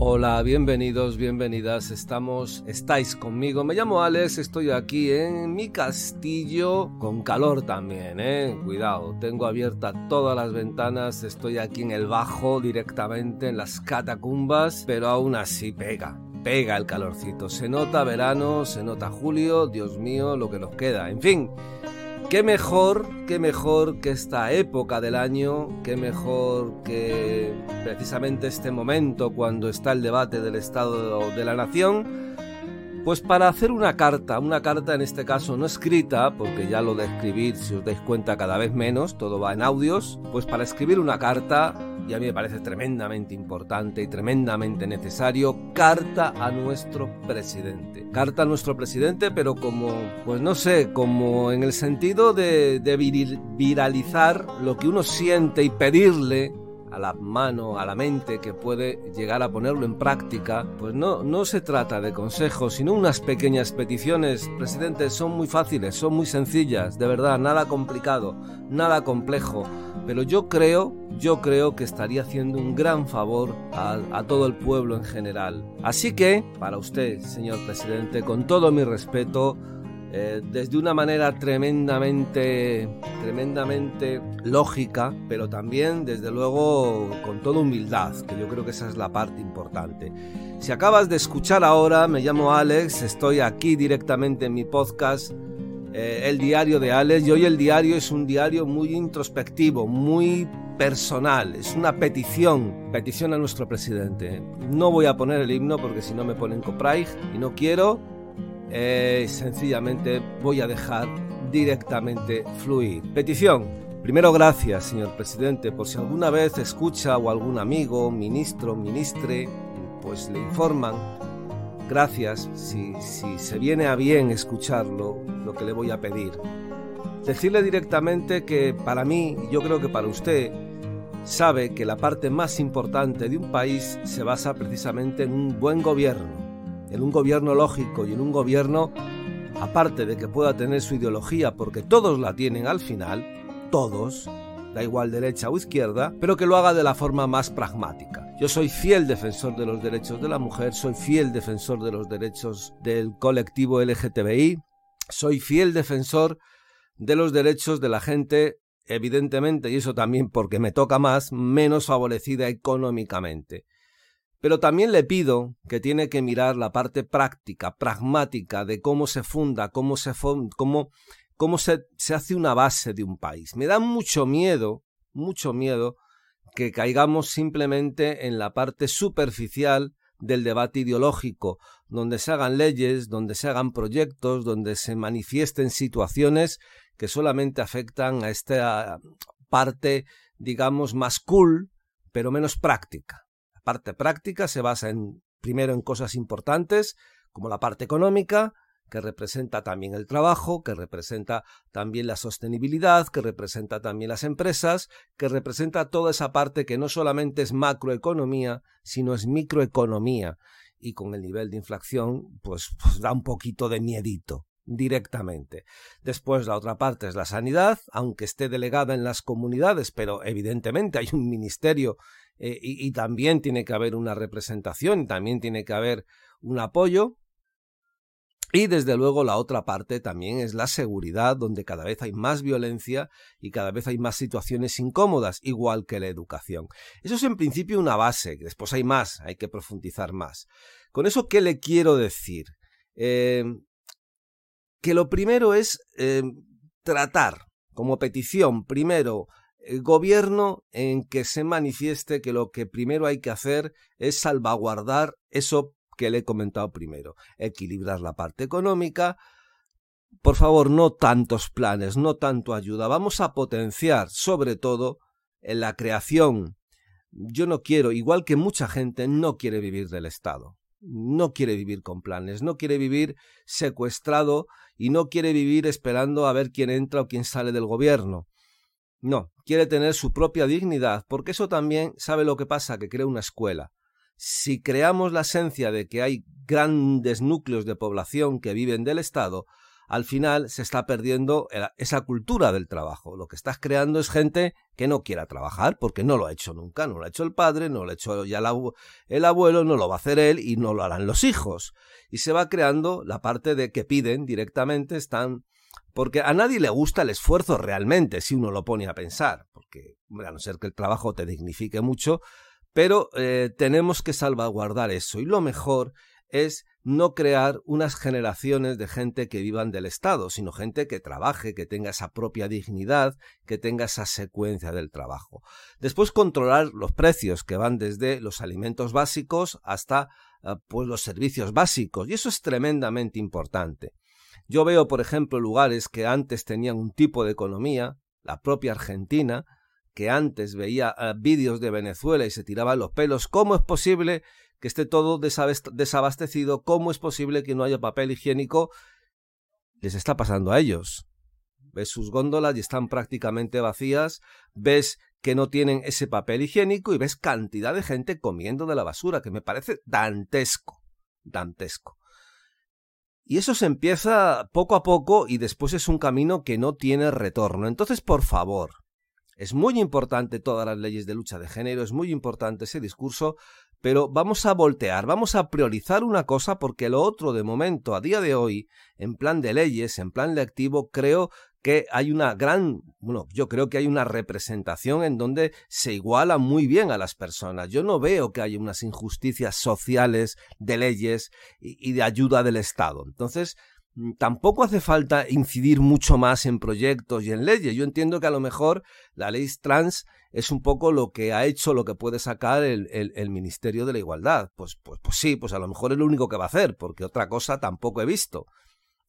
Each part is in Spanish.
Hola, bienvenidos, bienvenidas. Estamos, estáis conmigo. Me llamo Alex, estoy aquí en mi castillo con calor también, eh. Cuidado, tengo abiertas todas las ventanas, estoy aquí en el bajo directamente en las catacumbas, pero aún así pega. Pega el calorcito. Se nota verano, se nota julio, Dios mío, lo que nos queda. En fin, Qué mejor, qué mejor que esta época del año, qué mejor que precisamente este momento cuando está el debate del Estado de la Nación, pues para hacer una carta, una carta en este caso no escrita, porque ya lo de escribir, si os dais cuenta, cada vez menos, todo va en audios, pues para escribir una carta y a mí me parece tremendamente importante y tremendamente necesario, carta a nuestro presidente. Carta a nuestro presidente, pero como, pues no sé, como en el sentido de, de viralizar lo que uno siente y pedirle a la mano, a la mente que puede llegar a ponerlo en práctica, pues no, no se trata de consejos, sino unas pequeñas peticiones. Presidente, son muy fáciles, son muy sencillas, de verdad, nada complicado, nada complejo. Pero yo creo, yo creo que estaría haciendo un gran favor a, a todo el pueblo en general. Así que, para usted, señor presidente, con todo mi respeto, eh, desde una manera tremendamente, tremendamente lógica, pero también, desde luego, con toda humildad, que yo creo que esa es la parte importante. Si acabas de escuchar ahora, me llamo Alex, estoy aquí directamente en mi podcast, eh, El Diario de Alex, y hoy el diario es un diario muy introspectivo, muy personal, es una petición, petición a nuestro presidente. No voy a poner el himno porque si no me ponen copyright y no quiero, eh, sencillamente voy a dejar directamente fluir. Petición. Primero, gracias, señor presidente, por si alguna vez escucha o algún amigo, ministro, ministre, pues le informan. Gracias si, si se viene a bien escucharlo, lo que le voy a pedir. Decirle directamente que para mí, yo creo que para usted, sabe que la parte más importante de un país se basa precisamente en un buen gobierno en un gobierno lógico y en un gobierno, aparte de que pueda tener su ideología, porque todos la tienen al final, todos, da igual derecha o izquierda, pero que lo haga de la forma más pragmática. Yo soy fiel defensor de los derechos de la mujer, soy fiel defensor de los derechos del colectivo LGTBI, soy fiel defensor de los derechos de la gente, evidentemente, y eso también porque me toca más, menos favorecida económicamente. Pero también le pido que tiene que mirar la parte práctica, pragmática de cómo se funda, cómo se cómo, cómo se, se hace una base de un país. Me da mucho miedo, mucho miedo que caigamos simplemente en la parte superficial del debate ideológico, donde se hagan leyes, donde se hagan proyectos, donde se manifiesten situaciones que solamente afectan a esta parte, digamos, más cool, pero menos práctica parte práctica se basa en, primero en cosas importantes, como la parte económica, que representa también el trabajo, que representa también la sostenibilidad, que representa también las empresas, que representa toda esa parte que no solamente es macroeconomía, sino es microeconomía. Y con el nivel de inflación, pues, pues da un poquito de miedito directamente. Después la otra parte es la sanidad, aunque esté delegada en las comunidades, pero evidentemente hay un ministerio eh, y, también tiene que haber una representación, también tiene que haber un apoyo. Y desde luego la otra parte también es la seguridad, donde cada vez hay más violencia y cada vez hay más situaciones incómodas, igual que la educación. Eso es en principio una base, después hay más, hay que profundizar más. Con eso, ¿qué le quiero decir? Eh, que lo primero es eh, tratar como petición, primero, gobierno en que se manifieste que lo que primero hay que hacer es salvaguardar eso que le he comentado primero, equilibrar la parte económica. Por favor, no tantos planes, no tanto ayuda. Vamos a potenciar, sobre todo, en la creación. Yo no quiero, igual que mucha gente, no quiere vivir del Estado. No quiere vivir con planes, no quiere vivir secuestrado y no quiere vivir esperando a ver quién entra o quién sale del gobierno. No, quiere tener su propia dignidad, porque eso también sabe lo que pasa, que crea una escuela. Si creamos la esencia de que hay grandes núcleos de población que viven del Estado, al final se está perdiendo esa cultura del trabajo. Lo que estás creando es gente que no quiera trabajar porque no lo ha hecho nunca, no lo ha hecho el padre, no lo ha hecho ya el abuelo, no lo va a hacer él y no lo harán los hijos. Y se va creando la parte de que piden directamente, están porque a nadie le gusta el esfuerzo realmente, si uno lo pone a pensar, porque a no ser que el trabajo te dignifique mucho, pero eh, tenemos que salvaguardar eso. Y lo mejor es no crear unas generaciones de gente que vivan del Estado, sino gente que trabaje, que tenga esa propia dignidad, que tenga esa secuencia del trabajo. Después controlar los precios que van desde los alimentos básicos hasta eh, pues los servicios básicos y eso es tremendamente importante. Yo veo, por ejemplo, lugares que antes tenían un tipo de economía, la propia Argentina, que antes veía eh, vídeos de Venezuela y se tiraban los pelos. ¿Cómo es posible que esté todo desabastecido, ¿cómo es posible que no haya papel higiénico? Les está pasando a ellos. Ves sus góndolas y están prácticamente vacías, ves que no tienen ese papel higiénico y ves cantidad de gente comiendo de la basura, que me parece dantesco, dantesco. Y eso se empieza poco a poco y después es un camino que no tiene retorno. Entonces, por favor, es muy importante todas las leyes de lucha de género, es muy importante ese discurso, pero vamos a voltear, vamos a priorizar una cosa porque lo otro de momento, a día de hoy, en plan de leyes, en plan lectivo, creo que hay una gran, bueno, yo creo que hay una representación en donde se iguala muy bien a las personas. Yo no veo que haya unas injusticias sociales de leyes y, de ayuda del Estado. Entonces, Mm, tampoco hace falta incidir mucho más en proyectos y en leyes. Yo entiendo que a lo mejor la ley trans es un poco lo que ha hecho, lo que puede sacar el, el, Ministerio de la Igualdad. Pues, pues, pues sí, pues a lo mejor es lo único que va a hacer, porque otra cosa tampoco he visto.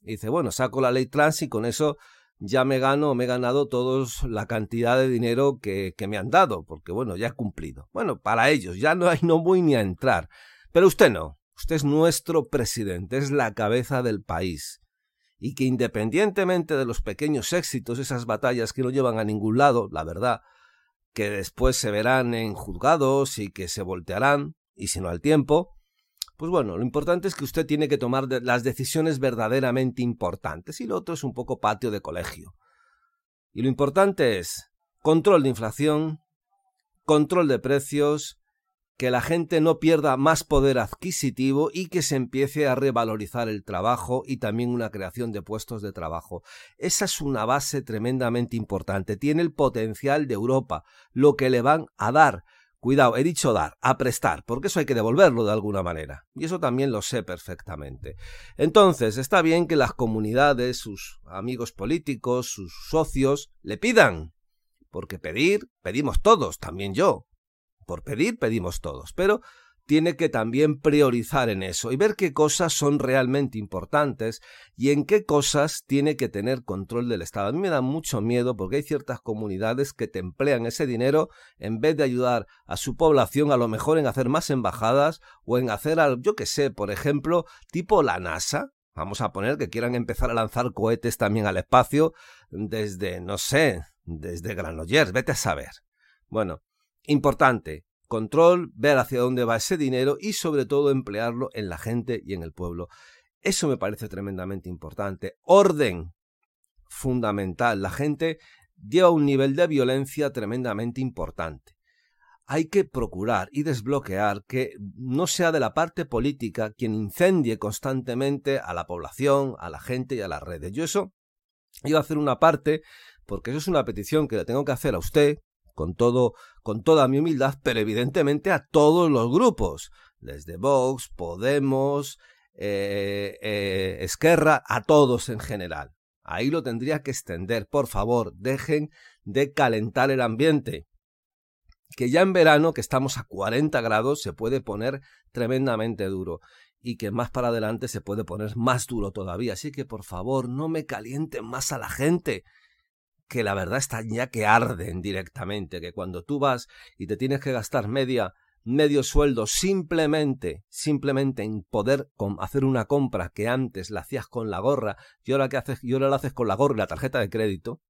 Y dice, bueno, saco la ley trans y con eso ya me gano, me he ganado todos la cantidad de dinero que, que me han dado, porque bueno, ya he cumplido. Bueno, para ellos, ya no, no voy ni a entrar. Pero usted no, Usted es nuestro presidente, es la cabeza del país. Y que independientemente de los pequeños éxitos, esas batallas que no llevan a ningún lado, la verdad, que después se verán en juzgados y que se voltearán, y si no al tiempo, pues bueno, lo importante es que usted tiene que tomar las decisiones verdaderamente importantes y lo otro es un poco patio de colegio. Y lo importante es control de inflación, control de precios, que la gente no pierda más poder adquisitivo y que se empiece a revalorizar el trabajo y también una creación de puestos de trabajo. Esa es una base tremendamente importante. Tiene el potencial de Europa, lo que le van a dar. Cuidado, he dicho dar, a prestar, porque eso hay que devolverlo de alguna manera. Y eso también lo sé perfectamente. Entonces, está bien que las comunidades, sus amigos políticos, sus socios, le pidan. Porque pedir, pedimos todos, también yo por pedir pedimos todos, pero tiene que también priorizar en eso y ver qué cosas son realmente importantes y en qué cosas tiene que tener control del Estado. A mí me da mucho miedo porque hay ciertas comunidades que te emplean ese dinero en vez de ayudar a su población a lo mejor en hacer más embajadas o en hacer, yo que sé, por ejemplo, tipo la NASA. Vamos a poner que quieran empezar a lanzar cohetes también al espacio desde, no sé, desde Granollers, vete a saber. Bueno, Importante, control, ver hacia dónde va ese dinero y sobre todo emplearlo en la gente y en el pueblo. Eso me parece tremendamente importante. Orden, fundamental. La gente lleva un nivel de violencia tremendamente importante. Hay que procurar y desbloquear que no sea de la parte política quien incendie constantemente a la población, a la gente y a las redes. Yo eso iba a hacer una parte porque eso es una petición que le tengo que hacer a usted, con todo, con toda mi humildad, pero evidentemente a todos los grupos, desde Vox, Podemos, eh, eh, Esquerra, a todos en general. Ahí lo tendría que extender. Por favor, dejen de calentar el ambiente. Que ya en verano, que estamos a 40 grados, se puede poner tremendamente duro. Y que más para adelante se puede poner más duro todavía. Así que por favor, no me calienten más a la gente que la verdad está ya que arden directamente, que cuando tú vas y te tienes que gastar media medio sueldo simplemente, simplemente en poder hacer una compra que antes la hacías con la gorra y ahora que haces, y ahora la haces con la gorra y la tarjeta de crédito,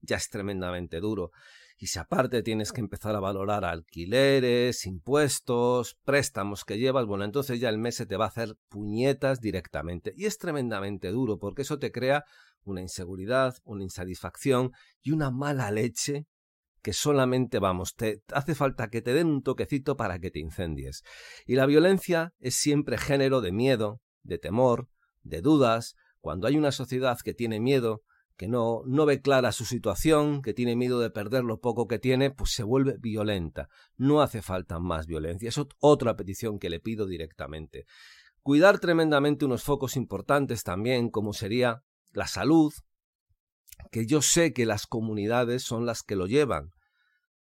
ya es tremendamente duro. Y si aparte tienes que empezar a valorar alquileres, impuestos, préstamos que llevas, bueno, entonces ya el mes se te va a hacer puñetas directamente. Y es tremendamente duro porque eso te crea una inseguridad, una insatisfacción y una mala leche que solamente, vamos, te hace falta que te den un toquecito para que te incendies. Y la violencia es siempre género de miedo, de temor, de dudas. Cuando hay una sociedad que tiene miedo, que no, no ve clara su situación, que tiene miedo de perder lo poco que tiene, pues se vuelve violenta. No hace falta más violencia. Es otra petición que le pido directamente. Cuidar tremendamente unos focos importantes también, como sería la salud, que yo sé que las comunidades son las que lo llevan.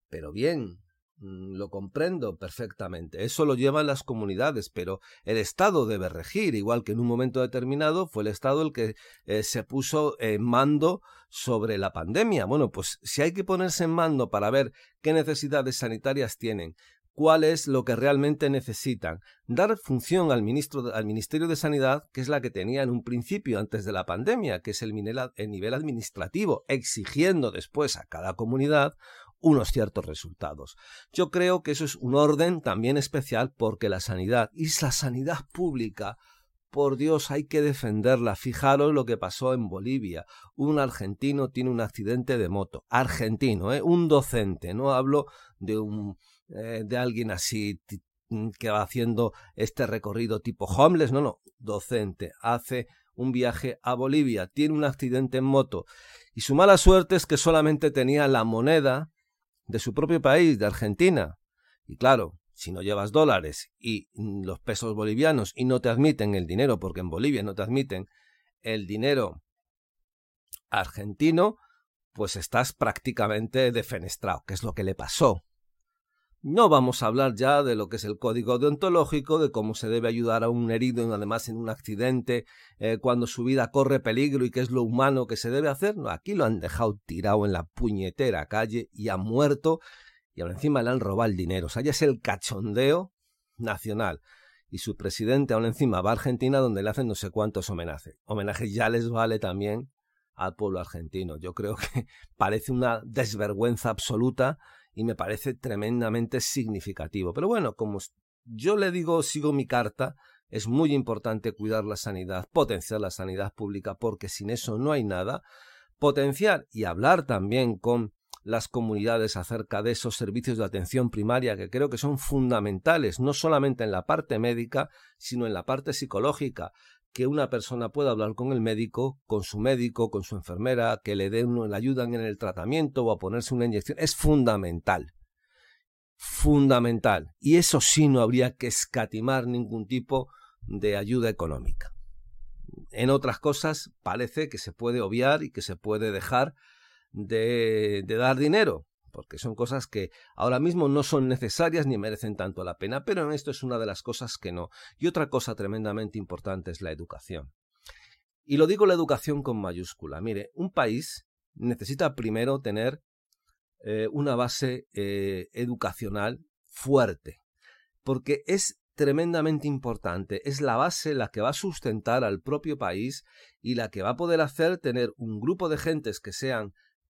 Pero bien, Mm, lo comprendo perfectamente. Eso lo llevan las comunidades, pero el Estado debe regir, igual que en un momento determinado fue el Estado el que eh, se puso en mando sobre la pandemia. Bueno, pues si hay que ponerse en mando para ver qué necesidades sanitarias tienen, cuál es lo que realmente necesitan, dar función al, Ministerio de Sanidad, que es la que tenía en un principio antes de la pandemia, que es el nivel administrativo, exigiendo después a cada comunidad unos ciertos resultados. Yo creo que eso es un orden también especial porque la sanidad y la sanidad pública por Dios, hay que defenderla. Fijaros lo que pasó en Bolivia. Un argentino tiene un accidente de moto. Argentino, ¿eh? un docente. No hablo de un eh, de alguien así que va haciendo este recorrido tipo homeless. No, no. Docente. Hace un viaje a Bolivia. Tiene un accidente en moto. Y su mala suerte es que solamente tenía la moneda de su propio país, de Argentina. Y claro, si no llevas dólares y los pesos bolivianos y no te admiten el dinero, porque en Bolivia no te admiten el dinero argentino, pues estás prácticamente defenestrado, que es lo que le pasó. No vamos a hablar ya de lo que es el código deontológico, de cómo se debe ayudar a un herido, además en un accidente, eh, cuando su vida corre peligro y qué es lo humano que se debe hacer. Aquí lo han dejado tirado en la puñetera calle y ha muerto y ahora encima le han robado el dinero. O sea, ya es el cachondeo nacional. Y su presidente ahora encima va a Argentina donde le hacen no sé cuántos homenajes. Homenajes ya les vale también al pueblo argentino. Yo creo que parece una desvergüenza absoluta y me parece tremendamente significativo. Pero bueno, como yo le digo, sigo mi carta, es muy importante cuidar la sanidad, potenciar la sanidad pública, porque sin eso no hay nada. Potenciar y hablar también con las comunidades acerca de esos servicios de atención primaria que creo que son fundamentales, no solamente en la parte médica, sino en la parte psicológica que una persona pueda hablar con el médico, con su médico, con su enfermera, que le den, le ayudan en el tratamiento o a ponerse una inyección, es fundamental. Fundamental. Y eso sí no habría que escatimar ningún tipo de ayuda económica. En otras cosas parece que se puede obviar y que se puede dejar de, de dar dinero porque son cosas que ahora mismo no son necesarias ni merecen tanto la pena, pero en esto es una de las cosas que no. Y otra cosa tremendamente importante es la educación. Y lo digo la educación con mayúscula. Mire, un país necesita primero tener eh, una base eh, educacional fuerte, porque es tremendamente importante. Es la base la que va a sustentar al propio país y la que va a poder hacer tener un grupo de gentes que sean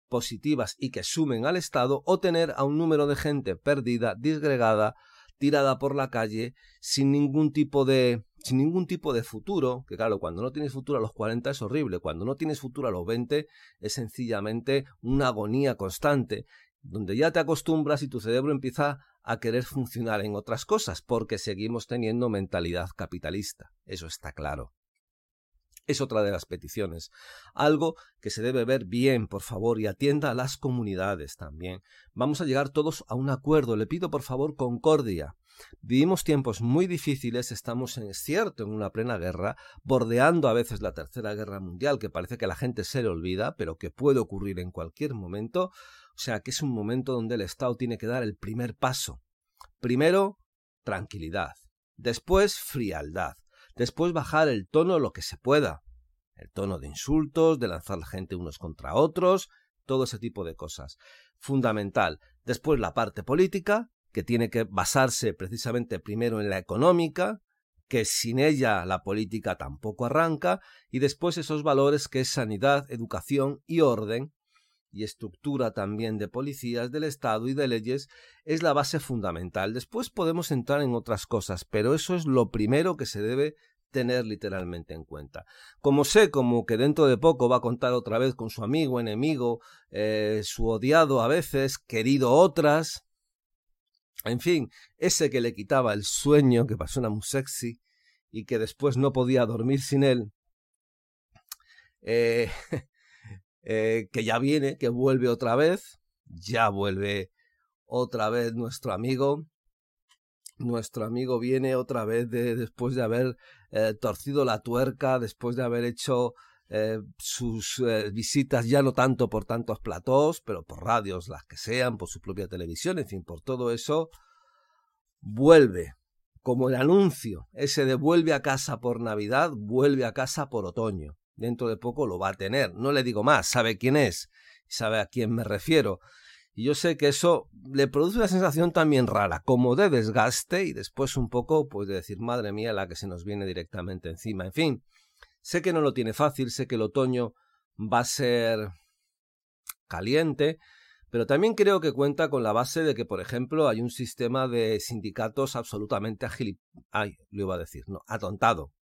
positivas y que sumen al Estado o tener a un número de gente perdida, disgregada, tirada por la calle sin ningún tipo de sin ningún tipo de futuro, que claro, cuando no tienes futuro a los 40 es horrible, cuando no tienes futuro a los 20 es sencillamente una agonía constante, donde ya te acostumbras y tu cerebro empieza a querer funcionar en otras cosas, porque seguimos teniendo mentalidad capitalista, eso está claro es otra de las peticiones. Algo que se debe ver bien, por favor, y atienda a las comunidades también. Vamos a llegar todos a un acuerdo. Le pido, por favor, concordia. Vivimos tiempos muy difíciles, estamos en cierto en una plena guerra, bordeando a veces la tercera guerra mundial, que parece que la gente se le olvida, pero que puede ocurrir en cualquier momento. O sea que es un momento donde el Estado tiene que dar el primer paso. Primero, tranquilidad. Después, frialdad. Después bajar el tono lo que se pueda. El tono de insultos, de lanzar la gente unos contra otros, todo ese tipo de cosas. Fundamental. Después la parte política, que tiene que basarse precisamente primero en la económica, que sin ella la política tampoco arranca, y después esos valores que es sanidad, educación y orden, y estructura también de policías del Estado y de leyes es la base fundamental. Después podemos entrar en otras cosas, pero eso es lo primero que se debe tener literalmente en cuenta. Como sé como que dentro de poco va a contar otra vez con su amigo, enemigo, eh, su odiado a veces, querido otras, en fin, ese que le quitaba el sueño, que pasó una muy sexy y que después no podía dormir sin él, eh, eh, que ya viene, que vuelve otra vez, ya vuelve otra vez nuestro amigo, nuestro amigo viene otra vez de, después de haber eh, torcido la tuerca, después de haber hecho eh, sus visitas ya no tanto por tantos platós, pero por radios, las que sean, por su propia televisión, en fin, por todo eso, vuelve, como el anuncio, ese de vuelve a casa por Navidad, vuelve a casa por otoño. Dentro de poco lo va a tener. No le digo más, sabe quién es, sabe a quién me refiero. Y yo sé que eso le produce una sensación también rara, como de desgaste y después un poco, pues de decir, madre mía, la que se nos viene directamente encima. En fin, sé que no lo tiene fácil, sé que el otoño va a ser caliente, pero también creo que cuenta con la base de que, por ejemplo, hay un sistema de sindicatos absolutamente agil... Ay, lo iba a decir, no, atontado.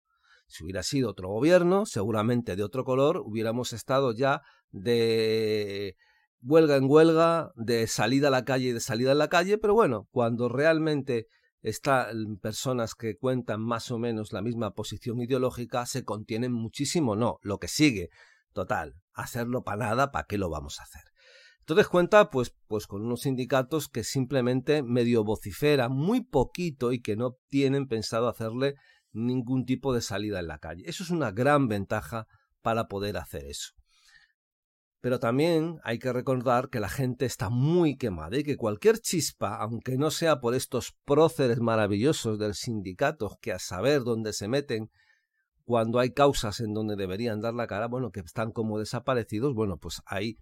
Si hubiera sido otro gobierno, seguramente de otro color, hubiéramos estado ya de huelga en huelga, de salida a la calle y de salida en la calle, pero bueno, cuando realmente están personas que cuentan más o menos la misma posición ideológica, se contienen muchísimo, no, lo que sigue, total, hacerlo para nada, ¿para qué lo vamos a hacer? Entonces cuenta pues, pues con unos sindicatos que simplemente medio vociferan muy poquito y que no tienen pensado hacerle ningún tipo de salida en la calle. Eso es una gran ventaja para poder hacer eso. Pero también hay que recordar que la gente está muy quemada y que cualquier chispa, aunque no sea por estos próceres maravillosos del sindicato que a saber dónde se meten cuando hay causas en donde deberían dar la cara, bueno, que están como desaparecidos, bueno, pues hay,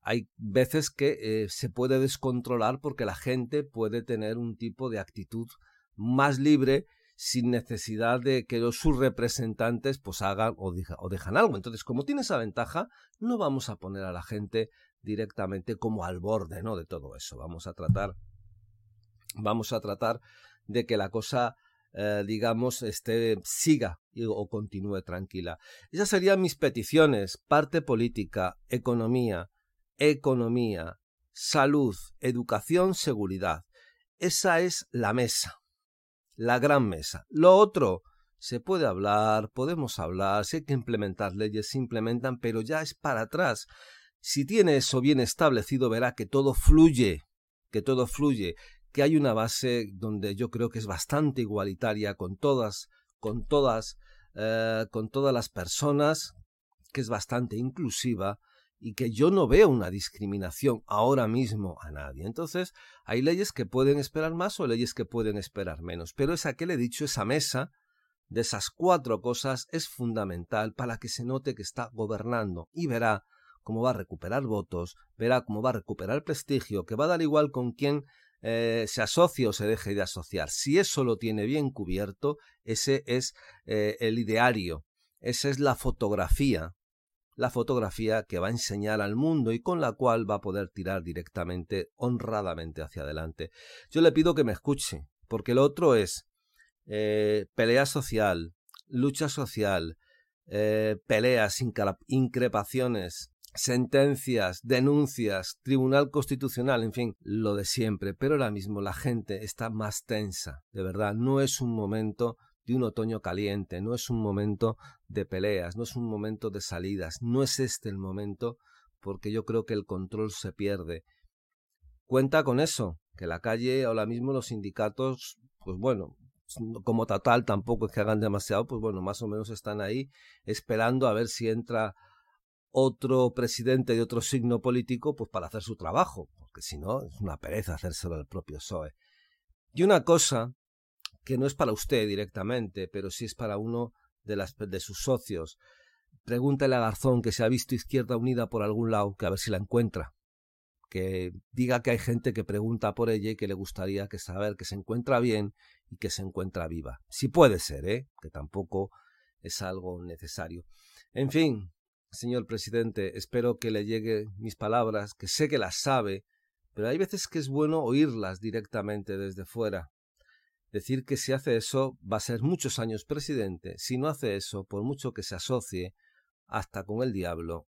hay veces que eh, se puede descontrolar porque la gente puede tener un tipo de actitud más libre sin necesidad de que los, sus representantes pues hagan o, o dejan algo. Entonces, como tiene esa ventaja, no vamos a poner a la gente directamente como al borde, ¿no? De todo eso. Vamos a tratar, vamos a tratar de que la cosa, eh, digamos, esté, siga o continúe tranquila. Esas serían mis peticiones. Parte política, economía, economía, salud, educación, seguridad. Esa es la mesa la gran mesa. Lo otro, se puede hablar, podemos hablar, si hay que implementar leyes, se implementan, pero ya es para atrás. Si tiene eso bien establecido, verá que todo fluye, que todo fluye, que hay una base donde yo creo que es bastante igualitaria con todas, con todas, eh, con todas las personas, que es bastante inclusiva, y que yo no veo una discriminación ahora mismo a nadie. Entonces, hay leyes que pueden esperar más o leyes que pueden esperar menos. Pero esa que le he dicho, esa mesa de esas cuatro cosas es fundamental para que se note que está gobernando y verá cómo va a recuperar votos, verá cómo va a recuperar prestigio, que va a dar igual con quién eh, se asocie o se deje de asociar. Si eso lo tiene bien cubierto, ese es eh, el ideario, esa es la fotografía la fotografía que va a enseñar al mundo y con la cual va a poder tirar directamente, honradamente hacia adelante. Yo le pido que me escuche, porque lo otro es eh, pelea social, lucha social, eh, peleas, increpaciones, sentencias, denuncias, tribunal constitucional, en fin, lo de siempre. Pero ahora mismo la gente está más tensa, de verdad, no es un momento de un otoño caliente, no es un momento de peleas, no es un momento de salidas, no es este el momento porque yo creo que el control se pierde. Cuenta con eso, que la calle ahora mismo los sindicatos, pues bueno, como total tampoco es que hagan demasiado, pues bueno, más o menos están ahí esperando a ver si entra otro presidente de otro signo político, pues para hacer su trabajo, porque si no, es una pereza hacérselo al propio PSOE. Y una cosa que no es para usted directamente, pero sí es para uno de, sus socios. Pregúntale a Garzón que se ha visto Izquierda Unida por algún lado, que a ver si la encuentra. Que diga que hay gente que pregunta por ella y que le gustaría que saber que se encuentra bien y que se encuentra viva. Si puede ser, ¿eh? que tampoco es algo necesario. En fin, señor presidente, espero que le llegue mis palabras, que sé que las sabe, pero hay veces que es bueno oírlas directamente desde fuera. Decir que si hace eso va a ser muchos años presidente, si no hace eso, por mucho que se asocie hasta con el diablo,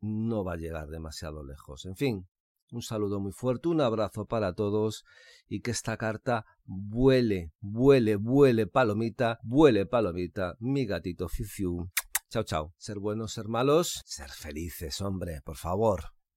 no va a llegar demasiado lejos. En fin, un saludo muy fuerte, un abrazo para todos y que esta carta vuele, vuele, vuele palomita, vuele palomita, mi gatito Fifiu. Chao, chao. Ser buenos, ser malos, ser felices, hombre, por favor.